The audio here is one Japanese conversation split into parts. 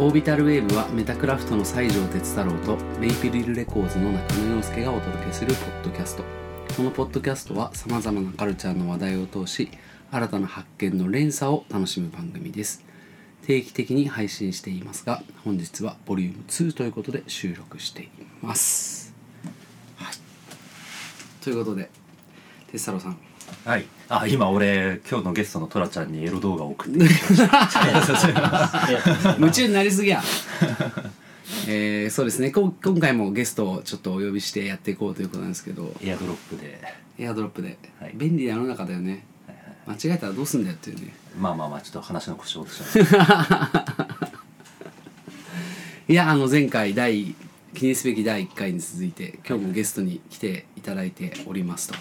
オービタルウェーブはメタクラフトの西条哲太郎とレイピリルレコーズの中野洋介がお届けするポッドキャスト。このポッドキャストはさまざまなカルチャーの話題を通し新たな発見の連鎖を楽しむ番組です。定期的に配信していますが本日はボリューム2ということで収録しています、はい、ということで哲太郎さんはい。あ、今俺、今日のゲストのトラちゃんにエロ動画を送ってき ました。夢中になりすぎやえー、そうですね。こ今回もゲストをちょっとお呼びしてやっていこうということなんですけど。エアドロップで。エアドロップで、はい。便利な世の中だよね。間違えたらどうすんだよっていうね。まあまあまあ、ちょっと話の腰を落としました。いやあの前回第記念すべき第1回に続いて今日もゲストに来ていただいておりますと、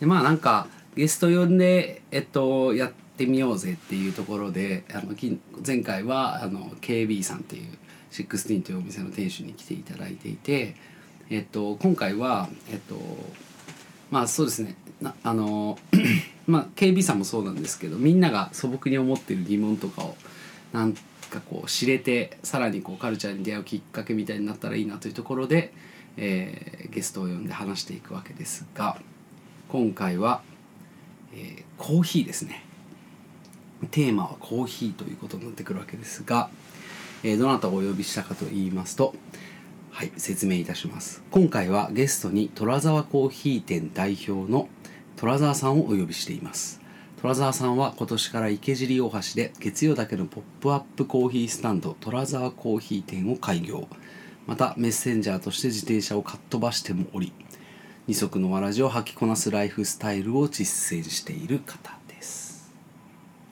でまあなんかゲスト呼んでえっとやってみようぜっていうところであの前回はあの KB さんっていう16というお店の店主に来ていただいていてえっと今回はえっとまあそうですね。あの まあ KB さんもそうなんですけどみんなが素朴に思ってる疑問とかをなんかこう知れてさらにこうカルチャーに出会うきっかけみたいになったらいいなというところで、えーゲストを呼んで話していくわけですが今回は、えーコーヒーですね。テーマはコーヒーということになってくるわけですが、えーどなたをお呼びしたかと言いますとはい説明いたします。今回はゲストに虎沢コーヒー店代表の虎沢さんをお呼びしています。虎沢さんは今年から池尻大橋で月曜だけのポップアップコーヒースタンド虎沢コーヒー店を開業。またメッセンジャーとして自転車をかっ飛ばしてもおり二足のわらじを履きこなすライフスタイルを実践している方です。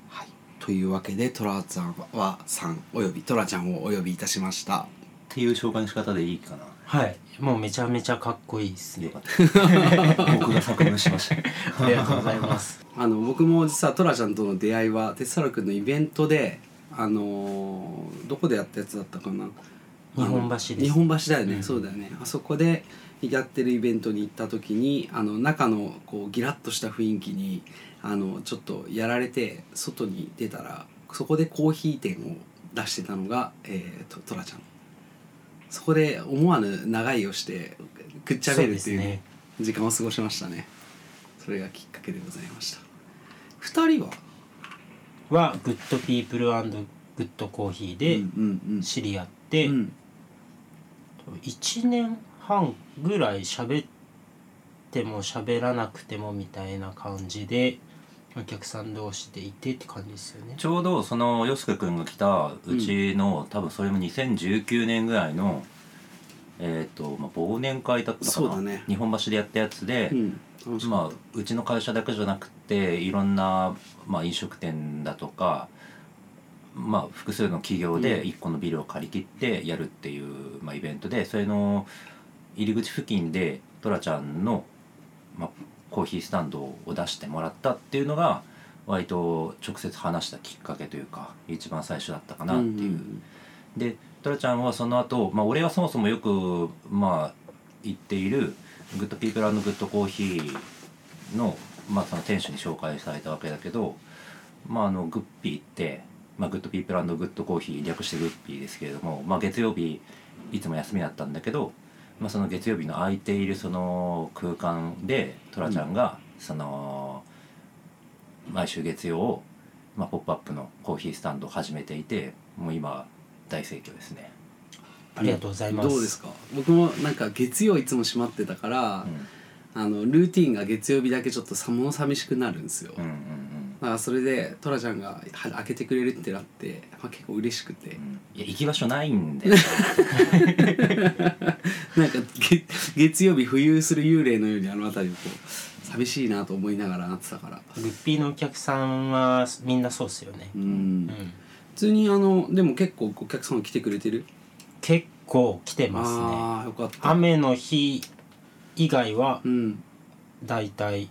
はい、というわけでトラちゃんはさんおよびトラちゃんをお呼びいたしました。っていう紹介の仕方でいいかな？はいもうめちゃめちゃかっこいいですね。僕が作文しました。ありがとうございます あの僕も実はトラちゃんとの出会いは哲太郎君のイベントであのーどこでやったやつだったかな？日本橋です。日本橋だよね、うん。そうだよね。あそこでやってるイベントに行った時にあの中のこうギラッとした雰囲気にあのちょっとやられて外に出たらそこでコーヒー店を出してたのが、えー、とトラちゃん。そこで思わぬ長居をしてくっちゃべるっていうね。時間を過ごしましたね。それがきっかけでございました。二人は？は Good People Good Coffee でうんうん。知り合って、うん1年半ぐらい喋っても喋らなくてもみたいな感じでお客さん同士でいてって感じですよね。ちょうどそのようすけくんが来たうちの、多分それも2019年ぐらいのえっ、と、まあ、忘年会だったかな、そうだね。日本橋でやったやつで、うん。まあうちの会社だけじゃなくていろんな、まあ、飲食店だとか、まあ、複数の企業でうん1個のビルを借り切ってやるっていう、まあ、イベントでそれの入り口付近でトラちゃんの、まあ、コーヒースタンドを出してもらったっていうのが割と直接話したきっかけというか一番最初だったかなっていう。んでトラちゃんはその後、まあ俺はそもそもよくまあ言っている Good People Good Coffee の,、まあその店主に紹介されたわけだけど、まあ、あのグッピーって、まあ、 Good People Good Coffee 略してグッピーですけれども、まあ、月曜日いつも休みだったんだけど、まあ、その月曜日の空いているその空間でトラちゃんがその毎週月曜、まあ、ポップアップのコーヒースタンドを始めていてもう今大盛況ですね。ありがとうございます。どうですか？僕もなんか月曜いつも閉まってたから、あのルーティンが月曜日だけちょっとさもの寂しくなるんですよ、うんうんうんだからそれでトラちゃんがは開けてくれるってなって、まあ、結構嬉しくて、うん。いや行き場所ないんで なんか月月曜日浮遊する幽霊のようにあの辺りをこう寂しいなと思いながらなってたから。グッピーのお客さんはみんなそうっすよね。うん、うん。普通にあのでも結構お客さん来てくれてる？結構来てますね。ああよかった。雨の日以外はうん。だいたい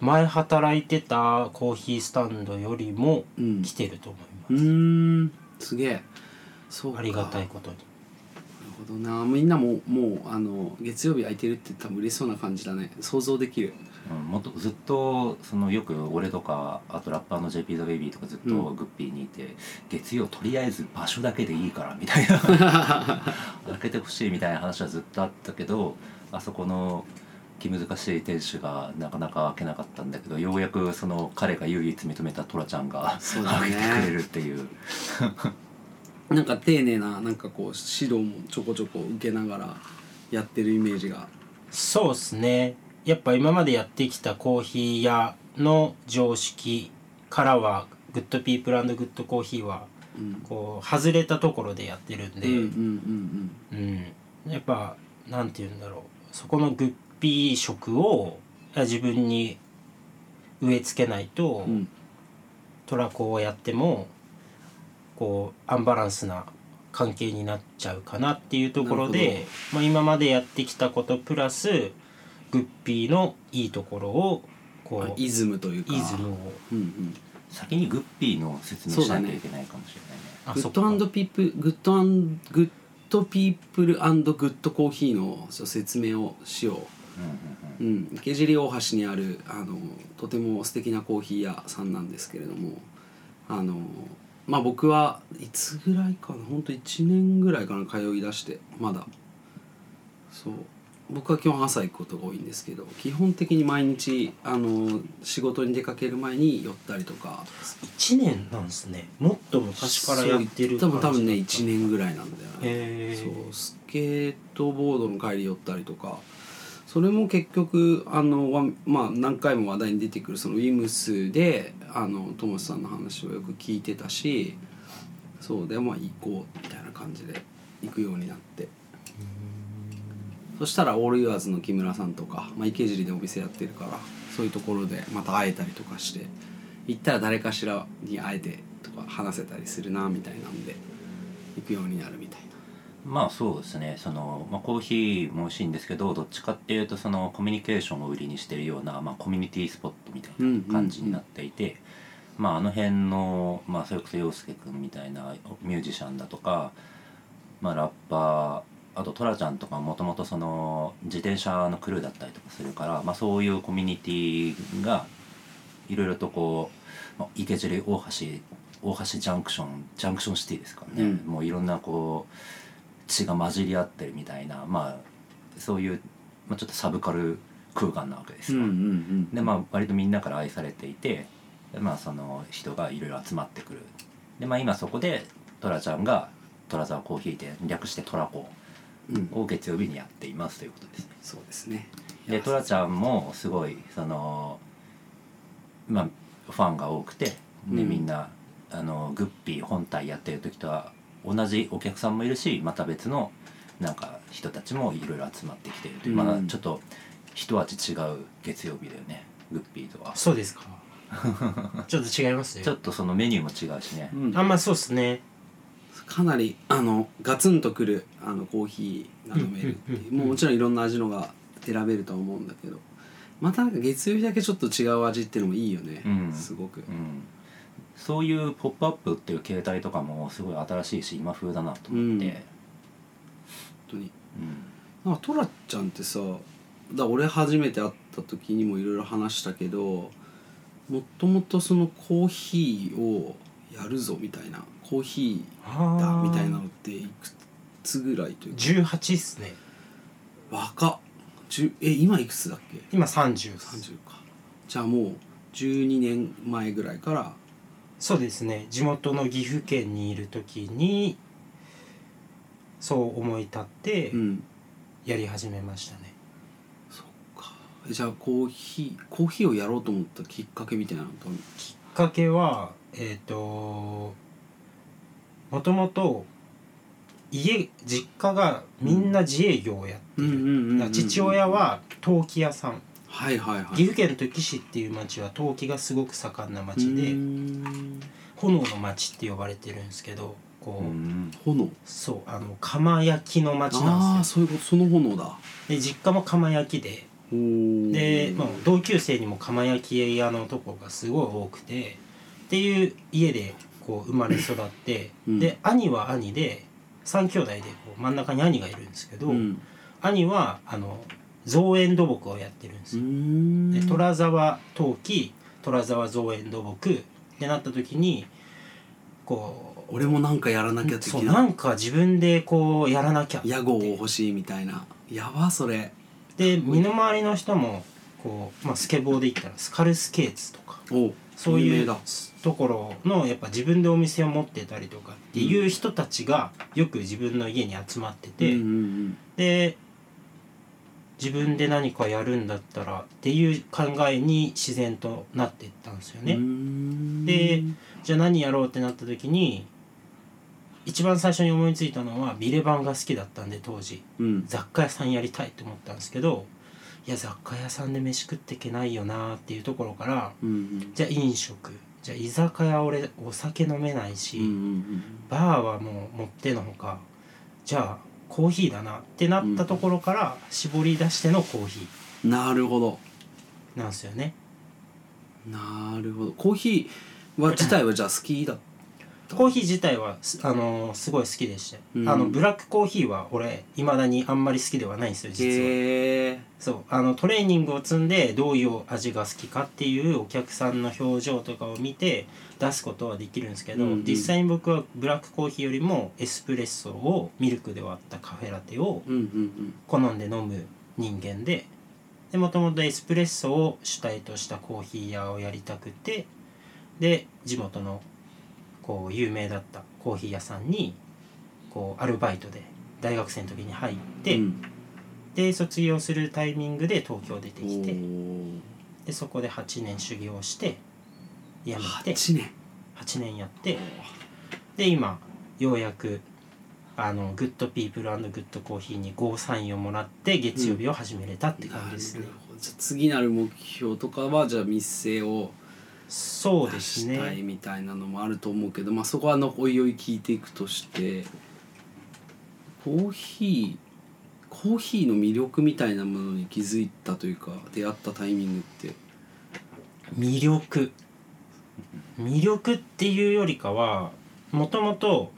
前働いてたコーヒースタンドよりもうん。来てると思います、うーん。すげえ。そうか。ありがたいことに。なるほどな。みんなももうあの月曜日空いてるって多分嬉しそうな感じだね。想像できる。うん、もっとずっとそのよく俺とかあとラッパーの JP ザベイビーとかずっとうん。グッピーにいて、月曜とりあえず場所だけでいいからみたいな。開けてほしいみたいな話はずっとあったけどあそこの気難しい店主がなかなか開けなかったんだけどようやくその彼が唯一認めたトラちゃんがそうだね。開けてくれるっていう。なんか丁寧ななんかこう指導もちょこちょこ受けながらやってるイメージが。そうっすね。やっぱ今までやってきたコーヒー屋の常識からは Good People Good Coffee はうん。こう外れたところでやってるんで、うんうんうん。うん、やっぱなんて言うんだろう。そこのグッピー色を自分に植え付けないと、うん。うんトラコをやってもこうアンバランスな関係になっちゃうかなっていうところで、まあ、今までやってきたことプラスグッピーのいいところをこうあイズムというか。イズムをうんうん。先にグッピーの説明しなきゃいけないかもしれないね。グあそっか。ッドピープグッドアングッドピープルグッドコーヒーの説明をしよううん。うんうんうん、池尻大橋にあるあのとても素敵なコーヒー屋さんなんですけれどもあのまあ僕はいつぐらいかな？ほんと1年ぐらいかな通い出してまだ。そう。僕は基本朝行くことが多いんですけど基本的に毎日あの仕事に出かける前に寄ったりとか。1年なんですね。もっと昔からやってる多分多分ね感じ1年ぐらいなんだよね。そう。スケートボードの帰り寄ったりとかそれも結局あのまあ何回も話題に出てくるそのウィムスであのトモスさんの話をよく聞いてたしそうでまあ行こうみたいな感じで行くようになってそしたらオールユアーズの木村さんとか、まあ、池尻でお店やってるからそういうところでまた会えたりとかして行ったら誰かしらに会えてとか話せたりするなみたいなんで行くようになるみたい。まあそうですね。その、まあ、コーヒーも美味しいんですけどどっちかっていうとそのコミュニケーションを売りにしてるような、まあ、コミュニティスポットみたいな感じになっていて、まああの辺の、まあ、それこそ陽介君みたいなミュージシャンだとか、まあ、ラッパーあとトラちゃんとかもともとその自転車のクルーだったりとかするから、まあ、そういうコミュニティがいろいろとこう、まあ、池尻大橋大橋ジャンクションジャンクションシティですからね、うん。もういろんなこう血が混じり合ってるみたいなまあそういう、まあ、ちょっとサブカル空間なわけですよ、んでまあ割とみんなから愛されていてでまあその人がいろいろ集まってくる。でまあ今そこでトラちゃんがトラザーコーヒー店略してトラコうん。を月曜日にやっていますということです。ねそうですね。でトラちゃんもすごいそのまあファンが多くてで、うん。みんなあのグッピー本体やってる時とは同じお客さんもいるしまた別のなんか人たちもいろいろ集まってきている。という、うん。まあちょっと一味違う月曜日だよね。グッピーとは。そうですか。ちょっと違いますよちょっとそのメニューも違うしね、うん。あんまあそうっすね。かなりあのガツンとくるあのコーヒーが飲めるっていう,、もうもちろんいろんな味のが選べるとは思うんだけど。またなんか月曜日だけちょっと違う味っていうのもいいよね、うん。すごく、うん、そういう「ポップアップっていう形態とかもすごい新しいし今風だなと思って、本当に。うん。なんかトラちゃんってさだ俺初めて会った時にもいろいろ話したけどもともとそのコーヒーをやるぞみたいなコーヒーだみたいなのっていくつぐらいというか？18っすね。若っ。10え今いくつだっけ？今30っす。30か。じゃあもう12年前ぐらいからそうですね。地元の岐阜県にいる時にそう思い立ってうん。やり始めましたね、そっか。えじゃあコーヒーコーヒーをやろうと思ったきっかけみたいなのときっかけはえっ、ともともと家実家がみんな自営業をやってる、だから父親は陶器屋さん。はいはいはい。岐阜県土岐市っていう町は陶器がすごく盛んな町で。うーん炎の町って呼ばれてるんですけどこう、うん。炎？そうあの釜焼きの町あなんですよ。あそういうこと。その炎だ。で実家も釜焼きで。おー。で、まあ、同級生にも釜焼き屋の男がすごい多くてっていう家でこう生まれ育って、うん。で兄は兄で3兄弟でこう真ん中に兄がいるんですけど、うん。兄はあの造園土木をやってるんですうよ。ん。で虎沢陶器虎沢造園土木ってなった時にこう俺もなんかやらなきゃ的そうななんか自分でこうやらなきゃ屋号を欲しいみたいな。やばそれ。で身の回りの人もこう、まあ、スケボーで言ったらスカルスケーツとかおそういうところのやっぱ自分でお店を持ってたりとかっていう人たちがよく自分の家に集まってて、うんうんで自分で何かやるんだったらっていう考えに自然となっていったんですようん、ね。うんでじゃあ何やろうってなった時に一番最初に思いついたのはビレバンが好きだったんで当時。うん。雑貨屋さんやりたいと思ったんですけどいや雑貨屋さんで飯食っていけないよなっていうところからうんうん。じゃあ飲食。じゃあ居酒屋俺お酒飲めないし、うんうんバーはもうもってのほかじゃあコーヒーだなってなったところから絞り出してのコーヒうんなるほど。ーなんですよね。なるほど。コーヒーは自体はじゃあ好きだコーヒー自体はすあのーすごい好きでしたよ、うん。あのブラックコーヒーは俺いまだにあんまり好きではないんですよ実は。へえそう。あのトレーニングを積んでどういう味が好きかっていうお客さんの表情とかを見て出すことはできるんですけど、うんうん。実際に僕はブラックコーヒーよりもエスプレッソをミルクで割ったカフェラテをうんうん。好んで飲む人間ででもともとエスプレッソを主体としたコーヒー屋をやりたくてで地元のこう有名だったコーヒー屋さんにこうアルバイトで大学生の時に入って、うん。で卒業するタイミングで東京出てきてでそこで8年修行して辞めて8年。8年やってで今ようやくあの Good People Good Coffee にゴーサインをもらって月曜日を始めれたって感じですね、なるほど。じゃあ次なる目標とかはじゃあをそうで出すしたいねみたいなのもあると思うけど、まあそこはあのおいおい聞いていくとしてコーヒーコーヒーの魅力みたいなものに気づいたというか出会ったタイミングって。魅力。魅力っていうよりかはもともと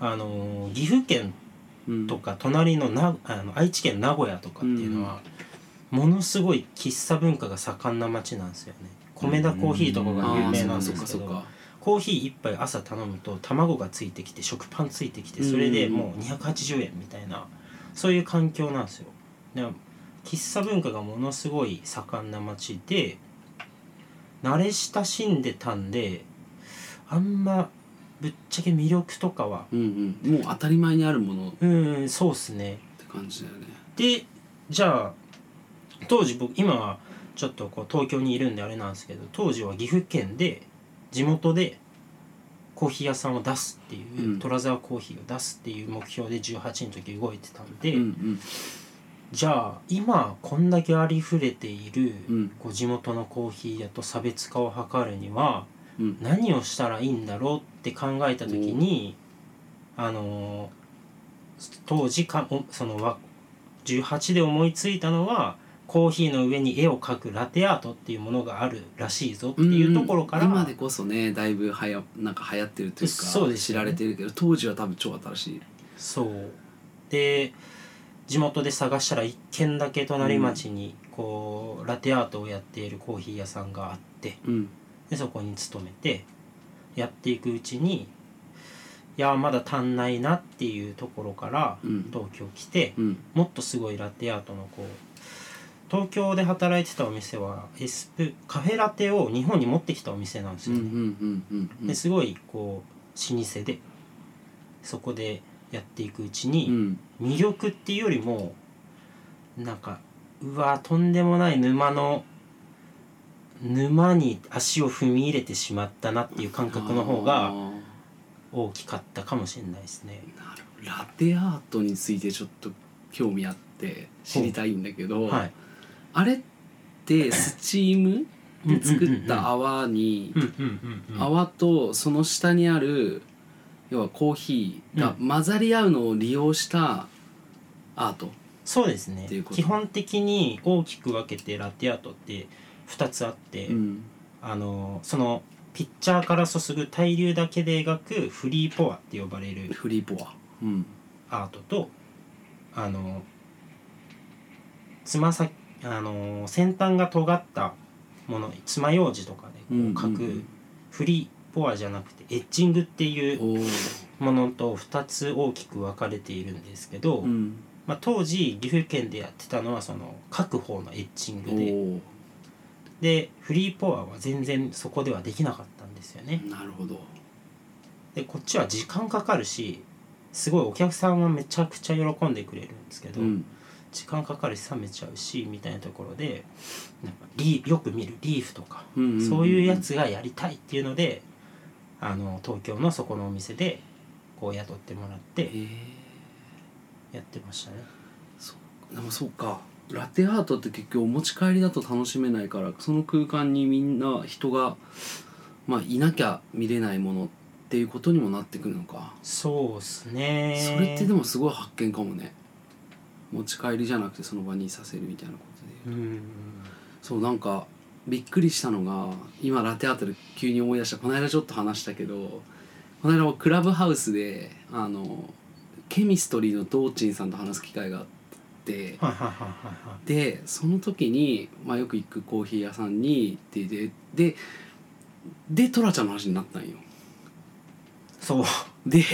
あの岐阜県うん。とか隣のなあの愛知県名古屋とかっていうのは、ものすごい喫茶文化が盛んな町なんですよね米田コーヒーとかが有名なんですけどコーヒー一杯朝頼むと卵がついてきて食パンついてきてそれでもう280円みたいなそういう環境なんですよ。でも喫茶文化がものすごい盛んな町で慣れ親しんでたんであんまぶっちゃけ魅力とかはうんうん。もう当たり前にあるもの。っうんそうっすね。て感じだよね。でじゃあ当時僕今はちょっとこう東京にいるんであれなんですけど当時は岐阜県で地元でコーヒー屋さんを出すっていう、うん。虎沢コーヒーを出すっていう目標で18の時動いてたんで、うんうん。じゃあ今こんだけありふれている、うん。こう地元のコーヒー屋と差別化を図るにはうん。何をしたらいいんだろうって考えた時にあのー当時かおそのわ18で思いついたのはコーヒーの上に絵を描くラテアートっていうものがあるらしいぞっていうところから、うん今でこそねだいぶはやなんか流行ってるというかそうですね。られてるけど当時は多分超新しい。そう。で地元で探したら一軒だけ隣町にこうラテアートをやっているコーヒー屋さんがあってうん。でそこに勤めてやっていくうちにいやまだ足んないなっていうところからうん。東京来てうん。もっとすごいラテアートのこう東京で働いてたお店はエスプカフェラテを日本に持ってきたお店なんですよね。ですごいこう老舗でそこでやっていくうちに、うん魅力っていうよりもなんかうわとんでもない沼の沼に足を踏み入れてしまったなっていう感覚の方あがー大きかったかもしれないですね。ラテアートについてちょっと興味あって知りたいんだけど、はい。あれって スチーム？で作った泡に。泡とその下にある要はコーヒーが混ざり合うのを利用したアート、そうですね。基本的に大きく分けてラテアートって2つあって、うん。あのそのピッチャーから注ぐ対流だけで描くフリーポアって呼ばれるフリーポア。うん。アートとあのつま先あの先端が尖ったもの爪楊枝とかでこう描くうんうん。うんフリーポアじゃなくてエッジングっていうものと2つ大きく分かれているんですけど、うん。まあ、当時岐阜県でやってたのはその書く方のエッジンおグで。ー。でフリーポアは全然そこではできなかったんですよね。なるほど。でこっちは時間かかるしすごいお客さんはめちゃくちゃ喜んでくれるんですけど、うん時間かかるし冷めちゃうしみたいなところでなんかリよく見るリーフとか、うんうんうんそういうやつがやりたいっていうのであの東京のそこのお店でこう雇ってもらってやってましたね。でもそうか。ラテアートって結局お持ち帰りだと楽しめないからその空間にみんな人がまあいなきゃ見れないものっていうことにもなってくるのか。そうですね。それってでもすごい発見かもね持ち帰りじゃなくてその場にさせるみたいなことで。うん。そうなんかびっくりしたのが今ラテアートで急に思い出した。この間ちょっと話したけどこの間クラブハウスであのケミストリーのドーチンさんと話す機会があって。でその時に、まあ、よく行くコーヒー屋さんに行ってでででトラちゃんの話になったんよそう。で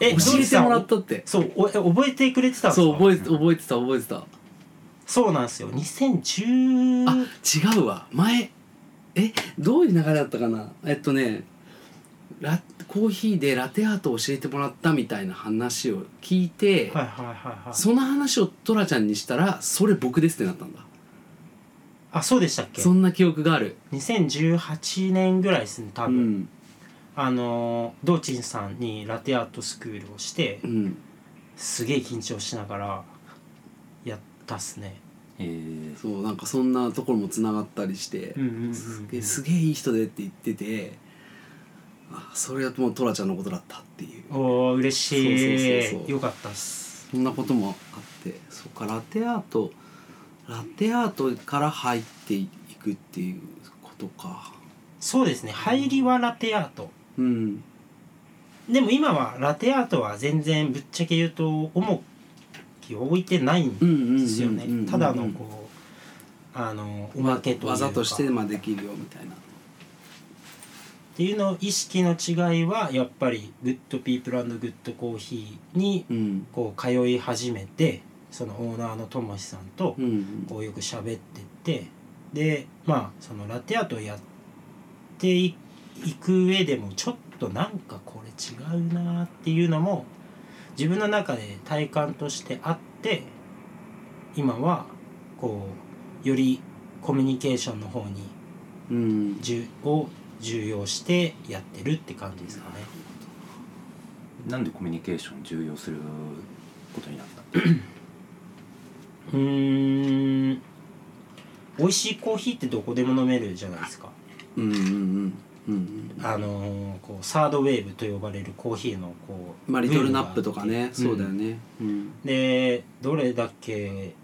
え教えてもらったって？そうおえ覚えてくれてたんですか？そう覚えて覚えてた覚えてた。そうなんですよ。2010あ違うわ。前えどういう流れだったかな？えっとねラコーヒーでラテアートを教えてもらったみたいな話を聞いて、はいはいはいはい。その話をトラちゃんにしたらそれ僕ですってなったんだ。あそうでしたっけ？そんな記憶がある。2018年ぐらいですね多う分、んあのドーチンさんにラテアートスクールをしてうんすげえ緊張しながらやったっすね。え。ー、そうなんかそんなところもつながったりして、うんうんうんうんすげえいい人でって言っててあそれはもうトラちゃんのことだったっていう。おー嬉しい。そうそうそうそう。よかったっす。そんなこともあってそっかラテアートラテアートから入っていくっていうことか。そうですね。入りはラテアートうん。でも今はラテアートは全然ぶっちゃけ言うと重きを置いてないんですよね。ただのこうあのおまけというか技としてまあできるよみたいな。っていうの意識の違いはやっぱり Good People Good Coffee にうん。こう通い始めてそのオーナーのともしさんとこうよく喋ってってでまあそのラテアートをやっていく上でもちょっとなんかこれ違うなっていうのも自分の中で体感としてあって今はこうよりコミュニケーションの方にうんじゅを重要してやってるって感じですかね。なんでコミュニケーション重要することになった？うーん美味しいコーヒーってどこでも飲めるじゃないですか。うんうんうんうんあのーこうサードウェーブと呼ばれるコーヒーのこうまあリトルナップとかね。ブームがあって。そうだよね。うん。でどれだけ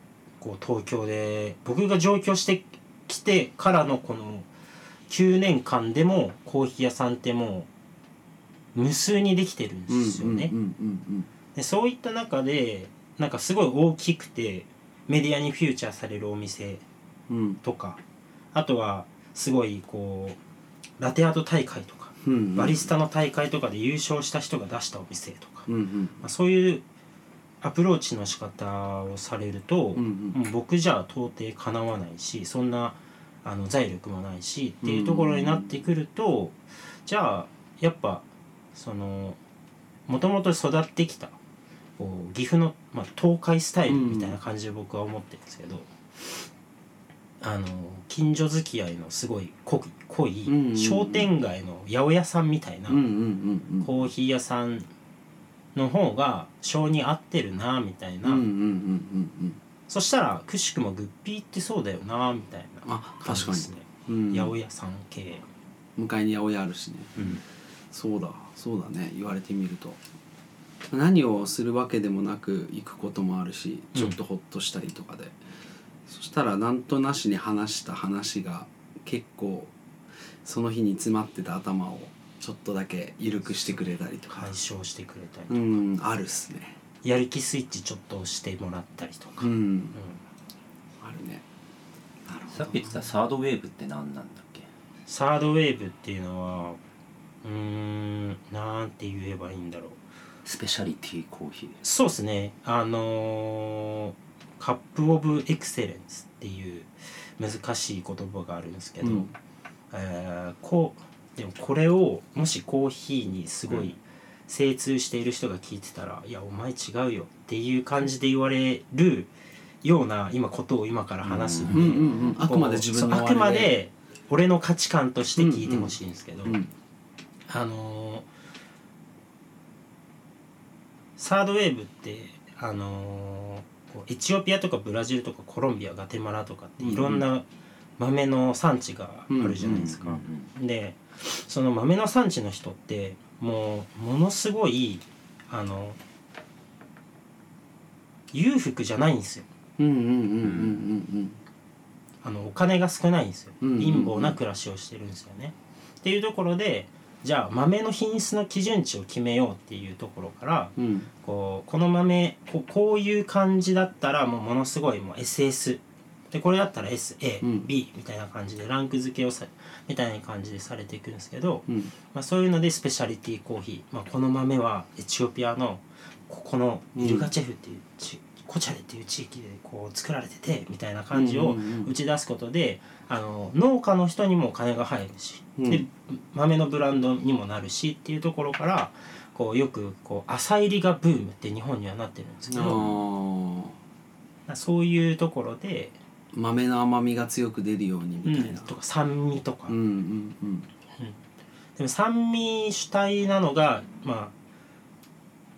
こう東京で僕が上京してきてからのこの9年間でもコーヒー屋さんってもう無数にできてるんうんですよね。うんうんでそういった中でなんかすごい大きくてメディアにフューチャーされるお店うんうん。とかあとはすごいこうラテアート大会とかうんうん。バリスタの大会とかで優勝した人が出したお店とか、うんうん。まあ、そういうアプローチの仕方をされると、うんうん。僕じゃ到底かなわないしそんなあの財力もないしっていうところになってくると、じゃあやっぱそのもともと育ってきたこう岐阜の、まあ、東海スタイルみたいな感じで僕は思ってるんですけど、あの近所付き合いのすごい濃いうんうんうん。商店街の八百屋さんみたいなコーヒー屋さんの方が性に合ってるなみたいな、そしたらくしくもグッピーってそうだよなみたいな。あ感じ確かに。ですね、うん。八百屋さん系、向かいに八百屋あるしね。うん。そうだそうだね。言われてみると。何をするわけでもなく行くこともあるしちょっとほっとしたりとかで、そしたらなんとなしに話した話が結構その日に詰まってた頭をちょっとだけ緩くしてくれたりとか。解消してくれたりとうか、んあるっすね。やる気スイッチちょっと押してもらったりとか、うん。うん。あるね。なるほどさっき言ってたサードウェーブって何なんだっけ？サードウェーブっていうのはうーんなんて言えばいいんだろう。スペシャリティコーヒー。そうですね。あのーカップ・オブ・エクセレンスっていう難しい言葉があるんですけど、うん。えーこうでもこれをもしコーヒーにすごうんい精通している人が聞いてたら「いやお前違うよ」っていう感じで言われるような今ことを今から話す。んで、うんうんうん。あくまで自分のあくまで俺の価値観として聞いてほしいんですけど、うん。あのーサードウェーブってあのーこうエチオピアとかブラジルとかコロンビアガテマラとかっていろんな豆の産地があるじゃないですか。でその豆の産地の人ってもうものすごいあの裕福じゃないんですよ。あのお金が少ないんですよ貧乏な暮らしをしてるんですよね。っていうところでじゃあ豆の品質の基準値を決めようっていうところからうん。うんこうこの豆こうこういう感じだったらもうものすごいもう SS でこれだったら SAB、うん。B みたいな感じでランク付けをさみたいな感じでされていくんですけど、うん。まあ、そういうのでスペシャリティコーヒー、まあ、この豆はエチオピアのここのイルガチェフっていうち、コチャレっていう地域でこう作られててみたいな感じをうんうんうん。打ち出すことで、あの農家の人にもお金が入るし、うん。で豆のブランドにもなるしっていうところからこうよくこう浅入りがブームって日本にはなってるんですけあどーそういうところで、豆の甘みが強く出るようにみたいな。とか酸味とか、うんうん。うん。でも酸味主体なのがまあ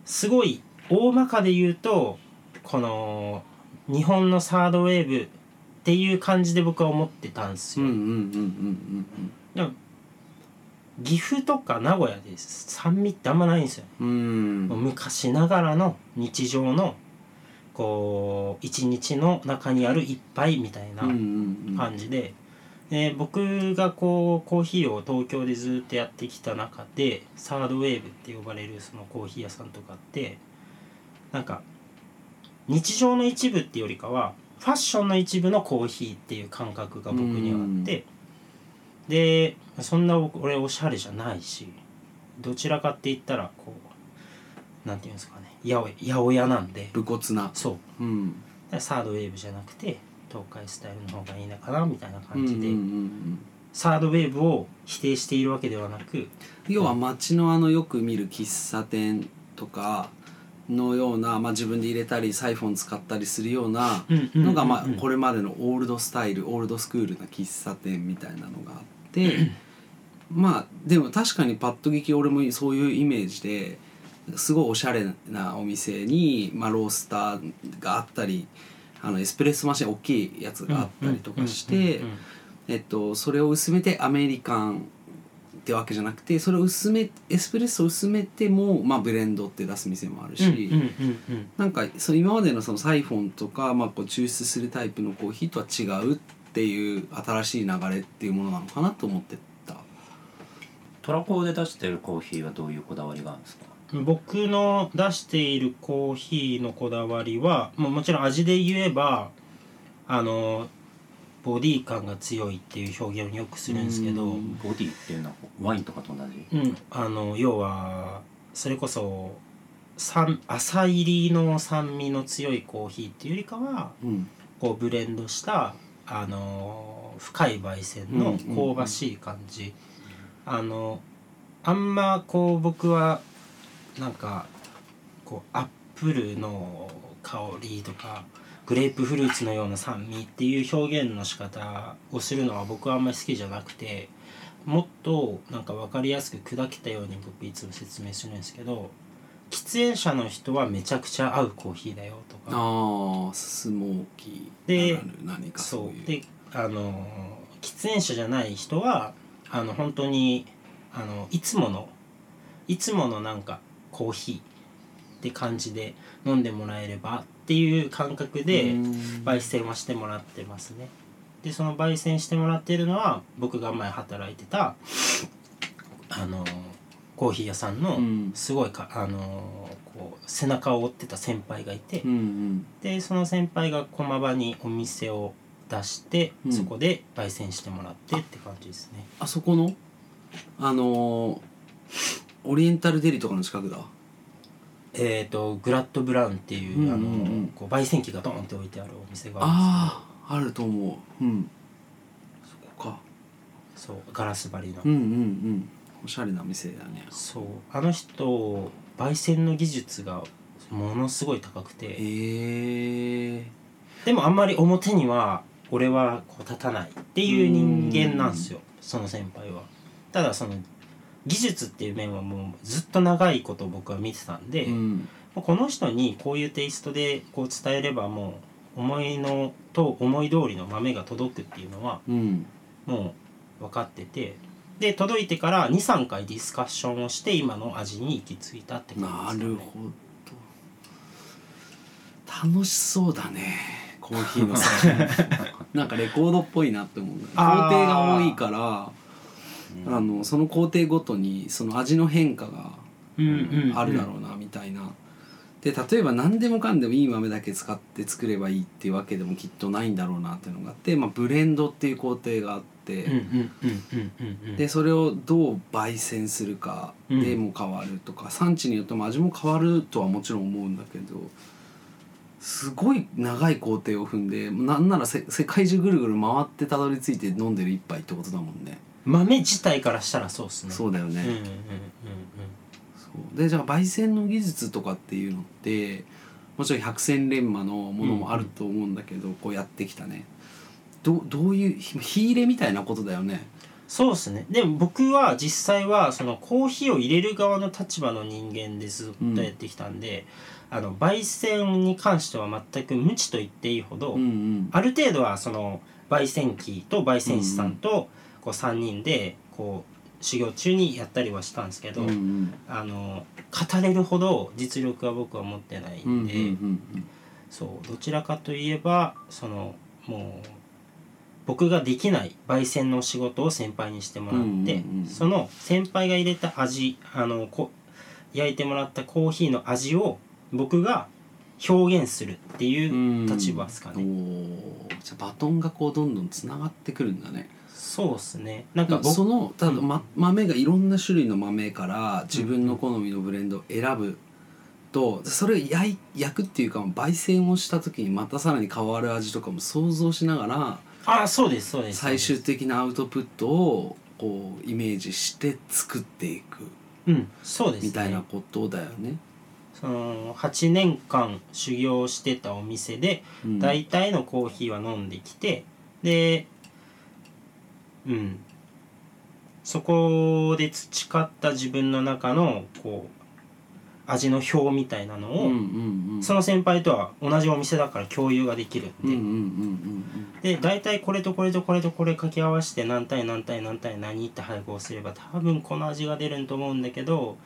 すごい大まかで言うとこの日本のサードウェーブっていう感じで僕は思ってたんですよ、岐阜とか名古屋で酸味ってあんまないんですよね、うん。昔ながらの日常のこう一日の中にある一杯みたいな感じで、で僕がこうコーヒーを東京でずっとやってきた中でサードウェーブって呼ばれるそのコーヒー屋さんとかってなんか日常の一部っていうよりかはファッションの一部のコーヒーっていう感覚が僕にはあって、でそんな僕俺おしゃれじゃないしどちらかって言ったらこうなんていうんですかね八百屋なんで。武骨な。そう。うん。サードウェーブじゃなくて東海スタイルの方がいいのかなみたいな感じで、うんうんうん。サードウェーブを否定しているわけではなく要は街のあのよく見る喫茶店とかのような、まあ、自分で入れたりサイフォン使ったりするようなのが、まあ、これまでのオールドスタイルオールドスクールな喫茶店みたいなのがあってまあでも確かにパッと聞き俺もそういうイメージですごいおしゃれなお店に、まあ、ロースターがあったりあのエスプレッソマシン大きいやつがあったりとかして。えっと、それを薄めてアメリカンってわけじゃなくてそれを薄めエスプレッソを薄めても、まあ、ブレンドって出す店もあるし、うんうんうんうんなんかその今までのそのサイフォンとか、まあ、こう抽出するタイプのコーヒーとは違うっていう新しい流れっていうものなのかなと思ってた。トラコーで出してるコーヒーはどういうこだわりがあるんですか？僕の出しているコーヒーのこだわりはもうもちろん味で言えばあのボディ感が強いっていう表現をよくするんですけど、うん。ボディっていうのはワインとかと同じ？うん、あの要はそれこそ酸浅入りの酸味の強いコーヒーっていうよりかはうん。こうブレンドしたあの深い焙煎の香ばしい感じ、あのあんまこう僕はなんかこうアップルの香りとかグレープフルーツのような酸味っていう表現の仕方をするのは僕はあんまり好きじゃなくてもっとなんか分かりやすく砕けたように僕いつも説明するんですけど喫煙者の人はめちゃくちゃ合うコーヒーだよとか。ああスモーキーで何かそうであの喫煙者じゃない人はあの本当にあのいつものいつものなんかコーヒーって感じで飲んでもらえればっていう感覚でうん。焙煎はしてもらってますね。でその焙煎してもらってるのは僕が前働いてたあのコーヒー屋さんのうん。すごいか、あのーこう背中を追ってた先輩がいて、うんうん。でその先輩が駒場にお店を出して、うん。そこで焙煎してもらってって感じですね。あそこの？あのーオリエンタルデリとかの近くだえっ、とグラッドブラウンっていう,、うんうんうん。あのーこう焙煎機がドーンって置いてあるお店がああああると思う。うん。そこか。そうガラス張りの、うんうんうん。おしゃれな店だね。そう。あの人焙煎の技術がものすごい高くて、へえ。でもあんまり表には俺はこう立たないっていう人間なんですよ。その先輩は。ただその技術っていう面はもうずっと長いこと僕は見てたんで、うん。この人にこういうテイストでこう伝えればもう思いのと思い通りの豆が届くっていうのはうん。もう分かっててで届いてから23回ディスカッションをして今の味に行き着いたって感なじですか、ね、るほど。楽しそうだね。コーヒーのさ なんかレコードっぽいなって思う。工程が多いからあのその工程ごとにその味の変化があるだろうなみたいな。で例えば何でもかんでもいい豆だけ使って作ればいいっていうわけでもきっとないんだろうなっていうのがあって、まあ、ブレンドっていう工程があって、でそれをどう焙煎するかでも変わるとか、産地によっても味も変わるとはもちろん思うんだけどすごい長い工程を踏んでなんならせ世界中ぐるぐる回ってたどり着いて飲んでる一杯ってことだもんね。豆自体からしたらそうですね。そうだよね、うんうんうんうん。そう。でじゃあ焙煎の技術とかっていうのってもちろん百戦錬磨のものもあると思うんだけど、こうやってきたね。どどういうひ火入れみたいなことだよね。そうですね。でも僕は実際はそのコーヒーを入れる側の立場の人間でずっとやってきたんで、あの焙煎に関しては全く無知と言っていいほど、うんうん。ある程度はその焙煎機と焙煎師さんとこう3人でこう修行中にやったりはしたんですけど、うんうん。あの語れるほど実力は僕は持ってないうんうんんで、うんそうどちらかといえばそのもう僕ができない焙煎の仕事を先輩にしてもらって、うんうんうんその先輩が入れた味あのこ焼いてもらったコーヒーの味を僕が表現するっていう立場ですかね。おー。じゃあバトンがこうどんどんつながってくるんだねそうっすね。なんか僕そのただ、うんま、豆がいろんな種類の豆から自分の好みのブレンドを選ぶとそれを焼い焼くっていうか焙煎をした時にまたさらに変わる味とかも想像しながらあそうですそうです。最終的なアウトプットをこうイメージして作っていくうんそうですね。みたいなことだよね。その8年間修行してたお店でうん。大体のコーヒーは飲んできてでうん。そこで培った自分の中のこう味の表みたいなのを、その先輩とは同じお店だから共有ができるんで、で大体これとこれとこれとこれ掛け合わせて何対何対何対何って配合すれば多分この味が出ると思うんだけど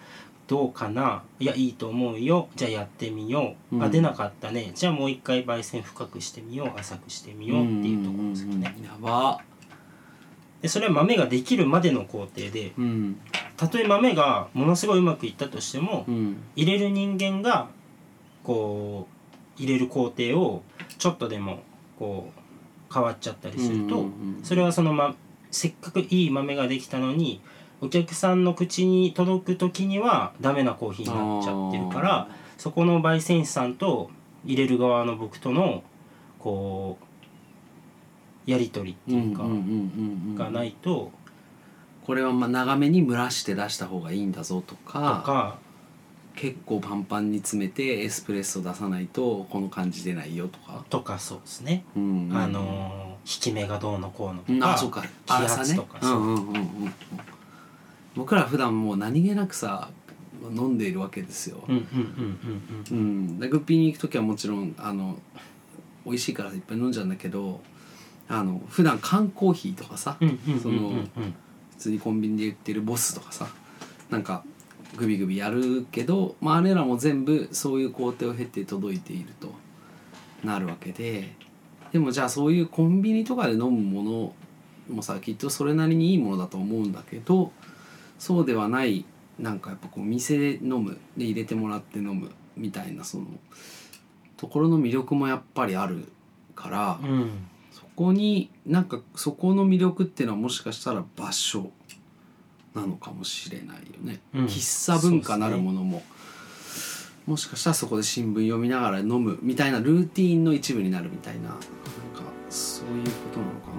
どうかな？いやいいと思うよ。じゃあやってみよう、うん。あ出なかったね。じゃあもう一回焙煎深くしてみよう。浅くしてみうんようっていうところですよね、やばでそれは豆ができるまでの工程でうんたとえ豆がものすごいうまくいったとしても、うん入れる人間がこう入れる工程をちょっとでもこう変わっちゃったりすると、それはその、ま、せっかくいい豆ができたのにお客さんの口に届く時にはダメなコーヒーになっちゃってるからそこの焙煎師さんと入れる側の僕とのこうやり取りっていうか、がないとこれはまあ長めに蒸らして出した方がいいんだぞととかか結構パンパンに詰めてエスプレッソ出さないとこの感じ出ないよとか、とかそうですね、うんうんあのー引き目がどうのこうのとうんか、あそうか。気圧とか、そう。うんうんうんうん僕ら普段もう何気なくさ飲んでいるわけですよ、うんうんうんうん。うん、でグッピーに行く時はもちろんあの美味しいからいっぱい飲んじゃうんだけどあの普段缶コーヒーとかさ、その普通にコンビニで売ってるボスとかさなんかグビグビやるけど、まあ、あれらも全部そういう工程を経て届いているとなるわけででもじゃあそういうコンビニとかで飲むものもさきっとそれなりにいいものだと思うんだけどそうではないなんかやっぱこう店で飲むで入れてもらって飲むみたいなそのところの魅力もやっぱりあるから、うん。そこになんかそこの魅力っていうのはもしかしたら場所なのかもしれないよね、うん。喫茶文化なるものも、もしかしたらそこで新聞読みながら飲むみたいなルーティーンの一部になるみたいななんかそういうことなのかな。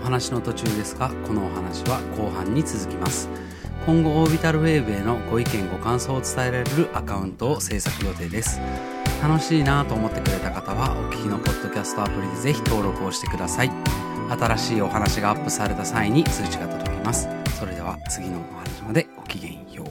お話の途中ですがこのお話は後半に続きます今後オービタルウェーブへのご意見ご感想を伝えられるアカウントを制作予定です。楽しいなと思ってくれた方はお聞きのポッドキャストアプリでぜひ登録をしてください。新しいお話がアップされた際に通知が届きます。それでは次のお話までごきげんよう。